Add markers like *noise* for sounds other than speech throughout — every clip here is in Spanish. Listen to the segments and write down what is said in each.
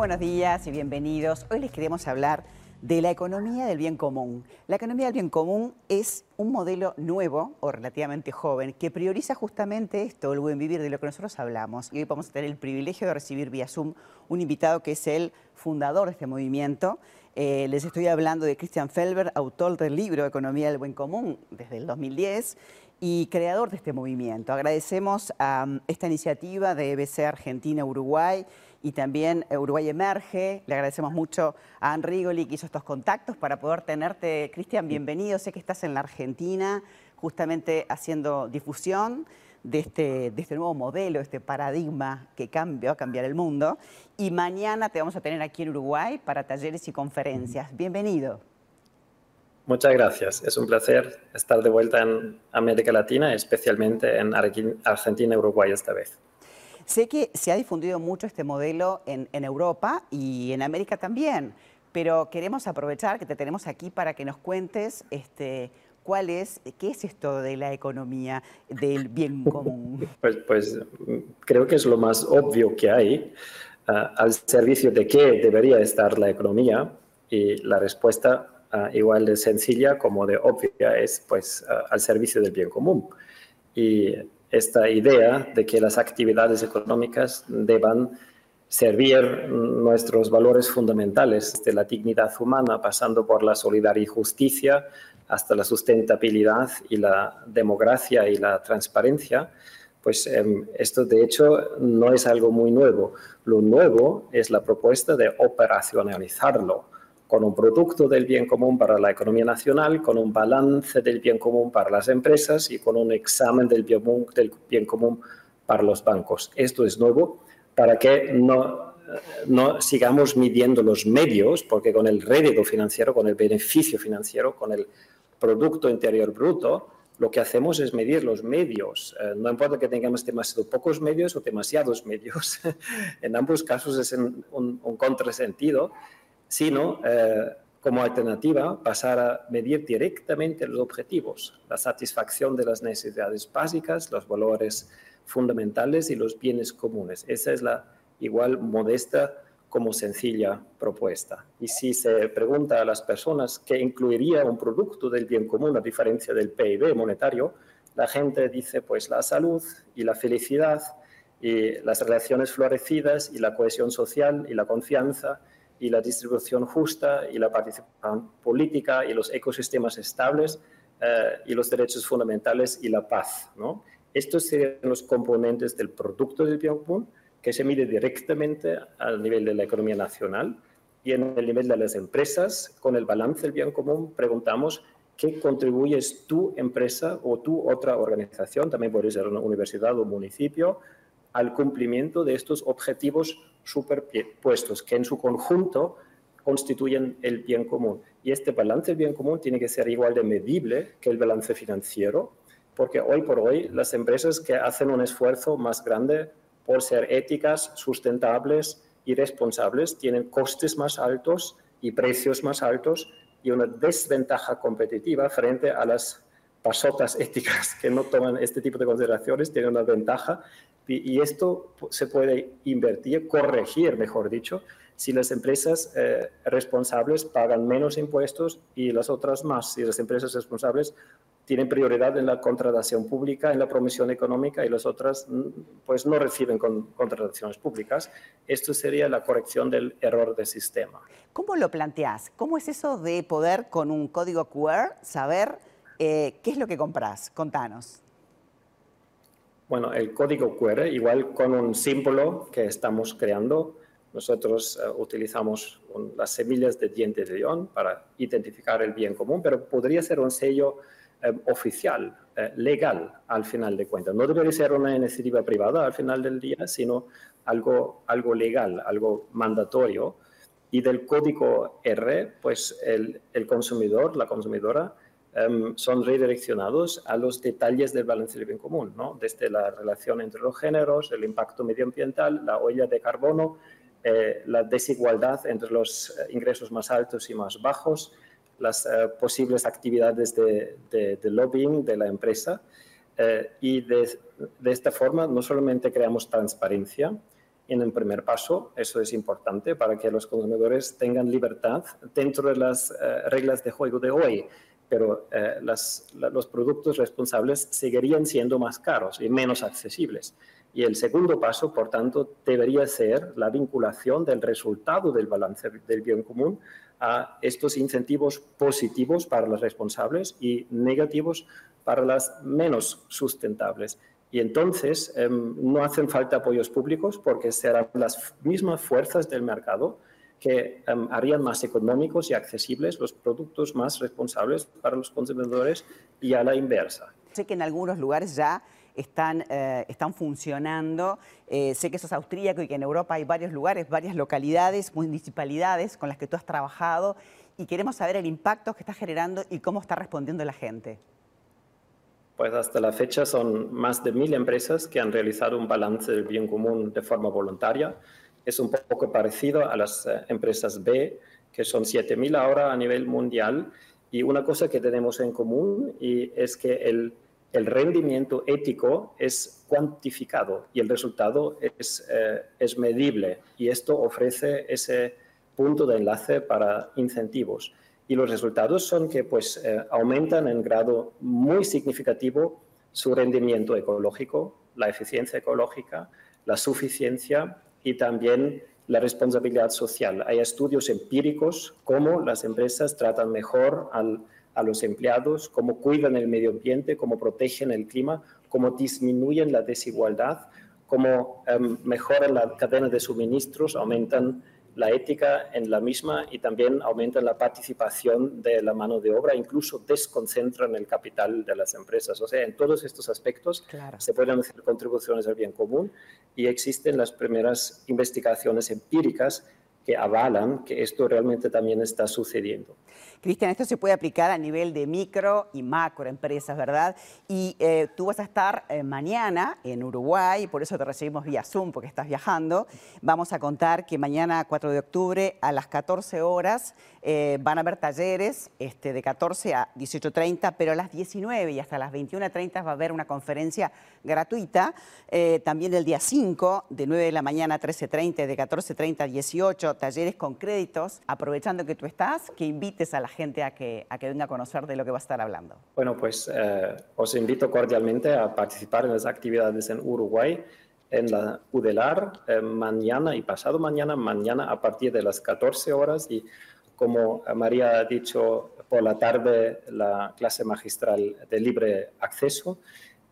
buenos días y bienvenidos. Hoy les queremos hablar de la economía del bien común. La economía del bien común es un modelo nuevo o relativamente joven que prioriza justamente esto, el buen vivir, de lo que nosotros hablamos. Y hoy vamos a tener el privilegio de recibir vía Zoom un invitado que es el fundador de este movimiento. Eh, les estoy hablando de Christian Felber, autor del libro Economía del Buen Común desde el 2010 y creador de este movimiento. Agradecemos a um, esta iniciativa de EBC Argentina-Uruguay y también Uruguay Emerge. Le agradecemos mucho a Anrigoli que hizo estos contactos para poder tenerte. Cristian, bienvenido. Sé que estás en la Argentina justamente haciendo difusión de este, de este nuevo modelo, este paradigma que cambia, va a cambiar el mundo. Y mañana te vamos a tener aquí en Uruguay para talleres y conferencias. Bienvenido. Muchas gracias. Es un placer estar de vuelta en América Latina, especialmente en Argentina y Uruguay esta vez. Sé que se ha difundido mucho este modelo en, Europa y en América también, pero queremos aprovechar que te tenemos aquí para que nos cuentes este, cuál es, qué es esto de la economía del bien *laughs* común. Pues, pues creo que es lo más obvio que hay. Ah, al servicio de qué debería estar la economía y la respuesta igual de sencilla como de obvia, es pues al servicio del bien común. Y esta idea de que las actividades económicas deban servir nuestros valores fundamentales, de la dignidad humana, pasando por la solidaridad y justicia, hasta la sustentabilidad y la democracia y la transparencia, pues em, esto de hecho no es algo muy nuevo. Lo nuevo es la propuesta de operacionalizarlo con un producto del bien común para la economía nacional, con un balance del bien común para las empresas y con un examen del bien, del bien común para los bancos. Esto es nuevo para que no, no sigamos midiendo los medios, porque con el rédito financiero, con el beneficio financiero, con el Producto Interior Bruto, lo que hacemos es medir los medios. Eh, no importa que tengamos demasiado pocos medios o demasiados medios, *laughs* en ambos casos es un, un contrasentido sino eh, como alternativa pasar a medir directamente los objetivos, la satisfacción de las necesidades básicas, los valores fundamentales y los bienes comunes. Esa es la igual modesta como sencilla propuesta. Y si se pregunta a las personas qué incluiría un producto del bien común a diferencia del PIB monetario, la gente dice pues la salud y la felicidad y las relaciones florecidas y la cohesión social y la confianza y la distribución justa y la participación política y los ecosistemas estables eh, y los derechos fundamentales y la paz. ¿no? Estos serían los componentes del producto del bien común que se mide directamente al nivel de la economía nacional y en el nivel de las empresas, con el balance del bien común, preguntamos qué contribuyes tu empresa o tu otra organización, también puede ser una universidad o municipio, al cumplimiento de estos objetivos superpuestos que en su conjunto constituyen el bien común. Y este balance del bien común tiene que ser igual de medible que el balance financiero, porque hoy por hoy las empresas que hacen un esfuerzo más grande por ser éticas, sustentables y responsables tienen costes más altos y precios más altos y una desventaja competitiva frente a las pasotas éticas que no toman este tipo de consideraciones, tienen una ventaja y, esto se puede invertir, corregir, mejor dicho, si las empresas eh, responsables pagan menos impuestos y las otras más. Si las empresas responsables tienen prioridad en la contratación pública, en la promoción económica y las otras mm, pues no reciben contrataciones públicas. Esto sería la corrección del error de sistema. ¿Cómo lo planteas? ¿Cómo es eso de poder con un código QR saber eh, qué es lo que compras? Contanos. Bueno, el código QR, igual con un símbolo que estamos creando, nosotros eh, utilizamos las semillas de diente de león para identificar el bien común, pero podría ser un sello eh, oficial, eh, legal, al final de cuentas. No debería ser una iniciativa privada al final del día, sino algo, algo legal, algo mandatorio. Y del código R, pues el, el consumidor, la consumidora, Em, son redireccionados a los detalles del balance del bien común, ¿no? desde la relación entre los géneros, el impacto medioambiental, la huella de carbono, eh, la desigualdad entre los eh, ingresos más altos y más bajos, las eh, posibles actividades de, lobbying de la empresa. y de, de, esta forma no solamente creamos transparencia en el primer paso, eso es importante para que los consumidores tengan libertad dentro de las eh, reglas de juego de hoy, pero eh, los productos responsables seguirían siendo más caros y menos accesibles. Y el segundo paso, por tanto, debería ser la vinculación del resultado del balance del bien común a estos incentivos positivos para los responsables y negativos para las menos sustentables. Y entonces em, no hacen falta apoyos públicos porque serán las mismas fuerzas del mercado que em, harían más económicos y accesibles los productos más responsables para los consumidores y a la inversa. Sé que en algunos lugares ya están, eh, están funcionando. Eh, sé que eso es austríaco y que en Europa hay varios lugares, varias localidades, municipalidades con las que tú has trabajado y queremos saber el impacto que está generando y cómo está respondiendo la gente. Pues hasta la fecha son más de mil empresas que han realizado un balance del bien común de forma voluntaria. Es un poco parecido a las eh, empresas B, que son 7.000 ahora a nivel mundial. Y una cosa que tenemos en común y es que el, el rendimiento ético es cuantificado y el resultado es, eh, es medible. Y esto ofrece ese punto de enlace para incentivos y los resultados son que pues, eh, aumentan en grado muy significativo su rendimiento ecológico, la eficiencia ecológica, la suficiencia y también la responsabilidad social. Hay estudios empíricos cómo las empresas tratan mejor a los empleados, cómo cuidan el medio ambiente, cómo protegen el clima, cómo disminuyen la desigualdad, cómo em, mejoran la cadena de suministros, aumentan la ética en la misma y también aumentan la participación de la mano de obra, incluso desconcentran el capital de las empresas. O sea, en todos estos aspectos se pueden hacer contribuciones al bien común y existen las primeras investigaciones empíricas que avalan que esto realmente también está sucediendo. Cristian, esto se puede aplicar a nivel de micro y macro empresas, ¿verdad? Y eh, tú vas a estar eh, mañana en Uruguay, por eso te recibimos vía Zoom, porque estás viajando. Vamos a contar que mañana, 4 de octubre, a las 14 horas, eh, van a haber talleres este, de 14 a 18.30, pero a las 19 y hasta las 21.30 va a haber una conferencia gratuita. también el día 5, de 9 de la mañana a 13.30, de 14.30 a 18, talleres con créditos. Aprovechando que tú estás, que invites a la gente a que, a que venga a conocer de lo que va a estar hablando? Bueno, pues eh, os invito cordialmente a participar en las actividades en Uruguay, en la UDELAR, eh, mañana y pasado mañana, mañana a partir de las 14 horas y como María ha dicho, por la tarde la clase magistral de libre acceso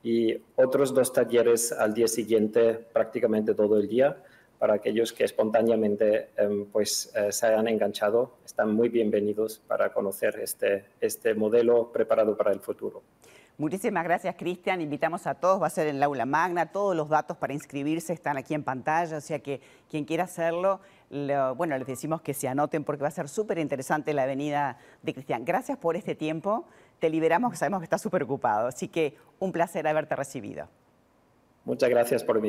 y otros dos talleres al día siguiente prácticamente todo el día para aquellos que espontáneamente em, pues, eh, se hayan enganchado, están muy bienvenidos para conocer este, este modelo preparado para el futuro. Muchísimas gracias, Cristian. Invitamos a todos, va a ser en el aula magna. Todos los datos para inscribirse están aquí en pantalla, o sea que quien quiera hacerlo, bueno, les decimos que se anoten porque va a ser súper interesante la venida de Cristian. Gracias por este tiempo. Te liberamos, sabemos que estás súper ocupado, así que un placer haberte recibido. Muchas gracias por invitarme.